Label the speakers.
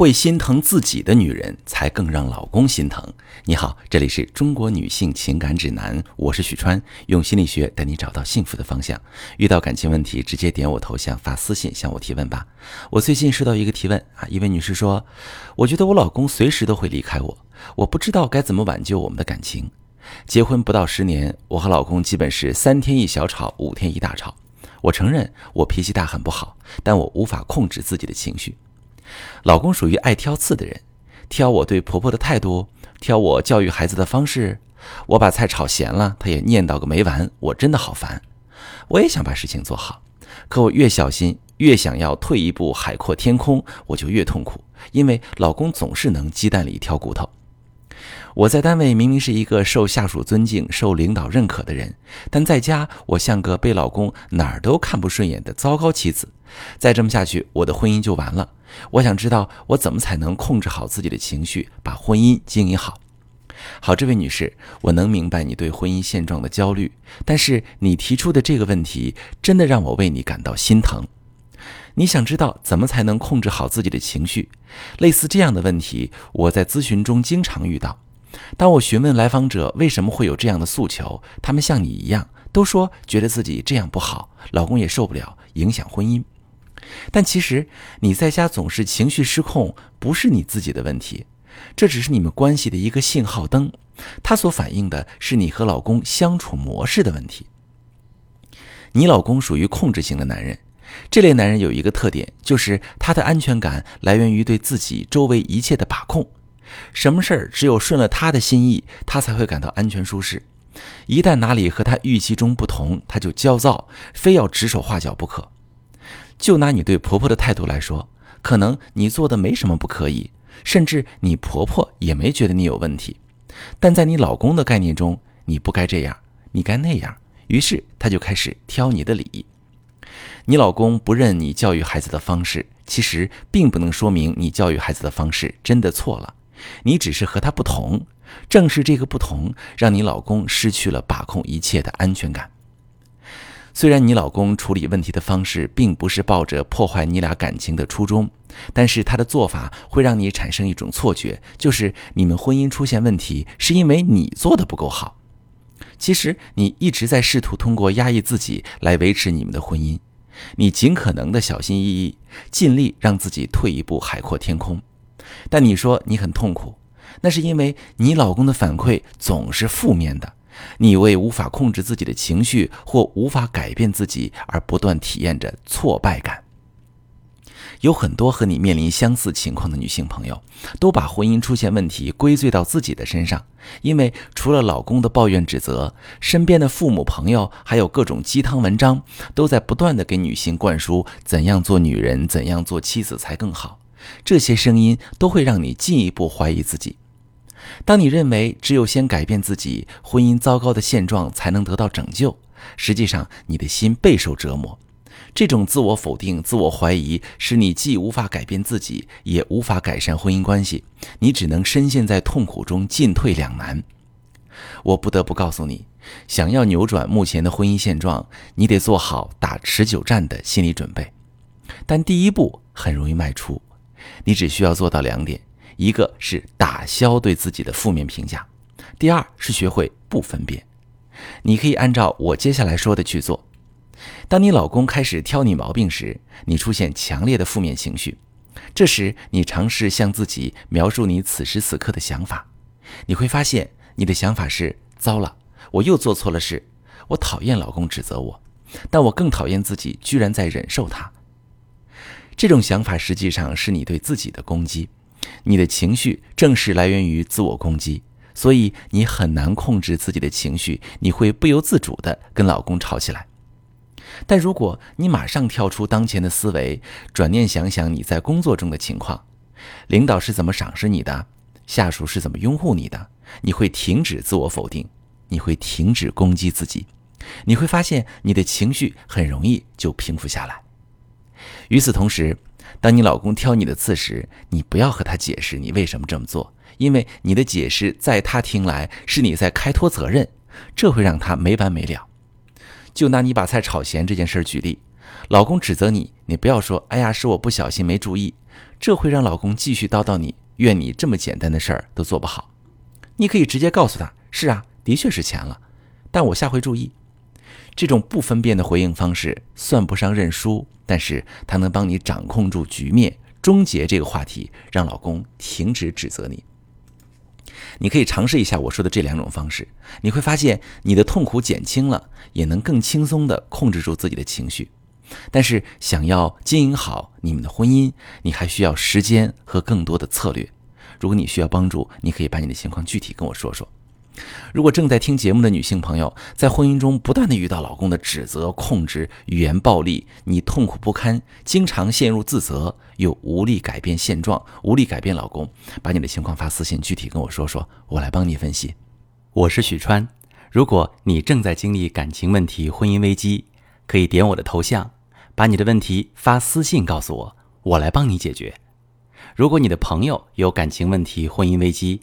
Speaker 1: 会心疼自己的女人，才更让老公心疼。你好，这里是中国女性情感指南，我是许川，用心理学带你找到幸福的方向。遇到感情问题，直接点我头像发私信向我提问吧。我最近收到一个提问啊，一位女士说，我觉得我老公随时都会离开我，我不知道该怎么挽救我们的感情。结婚不到十年，我和老公基本是三天一小吵，五天一大吵。我承认我脾气大很不好，但我无法控制自己的情绪。老公属于爱挑刺的人，挑我对婆婆的态度，挑我教育孩子的方式。我把菜炒咸了，他也念叨个没完。我真的好烦。我也想把事情做好，可我越小心，越想要退一步海阔天空，我就越痛苦，因为老公总是能鸡蛋里挑骨头。我在单位明明是一个受下属尊敬、受领导认可的人，但在家我像个被老公哪儿都看不顺眼的糟糕妻子。再这么下去，我的婚姻就完了。我想知道我怎么才能控制好自己的情绪，把婚姻经营好。好，这位女士，我能明白你对婚姻现状的焦虑，但是你提出的这个问题真的让我为你感到心疼。你想知道怎么才能控制好自己的情绪？类似这样的问题，我在咨询中经常遇到。当我询问来访者为什么会有这样的诉求，他们像你一样，都说觉得自己这样不好，老公也受不了，影响婚姻。但其实你在家总是情绪失控，不是你自己的问题，这只是你们关系的一个信号灯，它所反映的是你和老公相处模式的问题。你老公属于控制型的男人，这类男人有一个特点，就是他的安全感来源于对自己周围一切的把控，什么事儿只有顺了他的心意，他才会感到安全舒适。一旦哪里和他预期中不同，他就焦躁，非要指手画脚不可。就拿你对婆婆的态度来说，可能你做的没什么不可以，甚至你婆婆也没觉得你有问题。但在你老公的概念中，你不该这样，你该那样，于是他就开始挑你的理。你老公不认你教育孩子的方式，其实并不能说明你教育孩子的方式真的错了，你只是和他不同。正是这个不同，让你老公失去了把控一切的安全感。虽然你老公处理问题的方式并不是抱着破坏你俩感情的初衷，但是他的做法会让你产生一种错觉，就是你们婚姻出现问题是因为你做的不够好。其实你一直在试图通过压抑自己来维持你们的婚姻，你尽可能的小心翼翼，尽力让自己退一步海阔天空。但你说你很痛苦，那是因为你老公的反馈总是负面的。你为无法控制自己的情绪或无法改变自己而不断体验着挫败感。有很多和你面临相似情况的女性朋友，都把婚姻出现问题归罪到自己的身上，因为除了老公的抱怨指责，身边的父母、朋友，还有各种鸡汤文章，都在不断的给女性灌输怎样做女人、怎样做妻子才更好。这些声音都会让你进一步怀疑自己。当你认为只有先改变自己，婚姻糟糕的现状才能得到拯救，实际上你的心备受折磨。这种自我否定、自我怀疑，使你既无法改变自己，也无法改善婚姻关系。你只能深陷在痛苦中，进退两难。我不得不告诉你，想要扭转目前的婚姻现状，你得做好打持久战的心理准备。但第一步很容易迈出，你只需要做到两点。一个是打消对自己的负面评价，第二是学会不分辨。你可以按照我接下来说的去做。当你老公开始挑你毛病时，你出现强烈的负面情绪，这时你尝试向自己描述你此时此刻的想法。你会发现，你的想法是：糟了，我又做错了事。我讨厌老公指责我，但我更讨厌自己居然在忍受他。这种想法实际上是你对自己的攻击。你的情绪正是来源于自我攻击，所以你很难控制自己的情绪，你会不由自主地跟老公吵起来。但如果你马上跳出当前的思维，转念想想你在工作中的情况，领导是怎么赏识你的，下属是怎么拥护你的，你会停止自我否定，你会停止攻击自己，你会发现你的情绪很容易就平复下来。与此同时，当你老公挑你的刺时，你不要和他解释你为什么这么做，因为你的解释在他听来是你在开脱责任，这会让他没完没了。就拿你把菜炒咸这件事举例，老公指责你，你不要说“哎呀，是我不小心没注意”，这会让老公继续叨叨你，怨你这么简单的事儿都做不好。你可以直接告诉他：“是啊，的确是钱了，但我下回注意。”这种不分辨的回应方式算不上认输，但是它能帮你掌控住局面，终结这个话题，让老公停止指责你。你可以尝试一下我说的这两种方式，你会发现你的痛苦减轻了，也能更轻松地控制住自己的情绪。但是，想要经营好你们的婚姻，你还需要时间和更多的策略。如果你需要帮助，你可以把你的情况具体跟我说说。如果正在听节目的女性朋友在婚姻中不断的遇到老公的指责、控制、语言暴力，你痛苦不堪，经常陷入自责，又无力改变现状，无力改变老公，把你的情况发私信，具体跟我说说，我来帮你分析。
Speaker 2: 我是许川，如果你正在经历感情问题、婚姻危机，可以点我的头像，把你的问题发私信告诉我，我来帮你解决。如果你的朋友有感情问题、婚姻危机，